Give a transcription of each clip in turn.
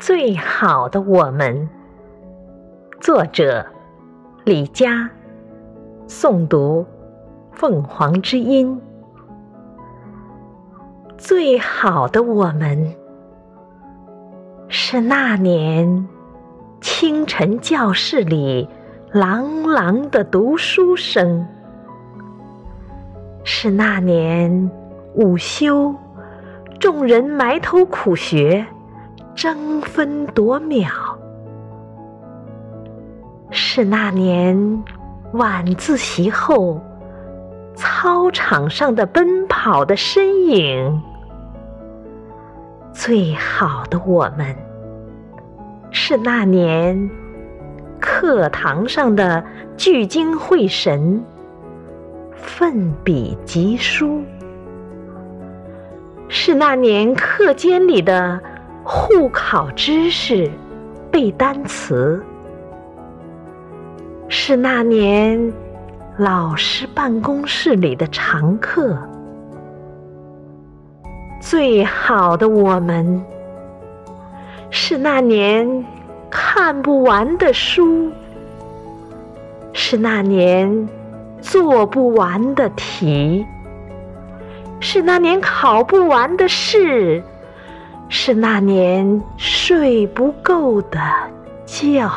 最好的我们，作者李佳，诵读凤凰之音。最好的我们，是那年清晨教室里朗朗的读书声，是那年午休众人埋头苦学。争分夺秒，是那年晚自习后操场上的奔跑的身影。最好的我们，是那年课堂上的聚精会神、奋笔疾书，是那年课间里的。互考知识，背单词，是那年老师办公室里的常客。最好的我们，是那年看不完的书，是那年做不完的题，是那年考不完的试。是那年睡不够的觉，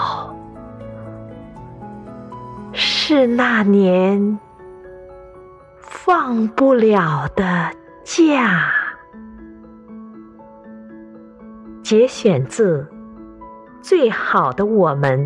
是那年放不了的假。节选自《最好的我们》。